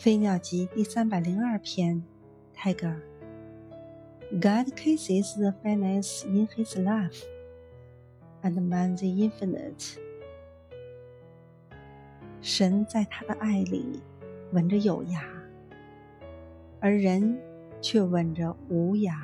《飞鸟集》第三百零二篇，泰戈尔。God kisses the finite in His love, and man the infinite。神在他的爱里吻着有涯，而人却吻着无涯。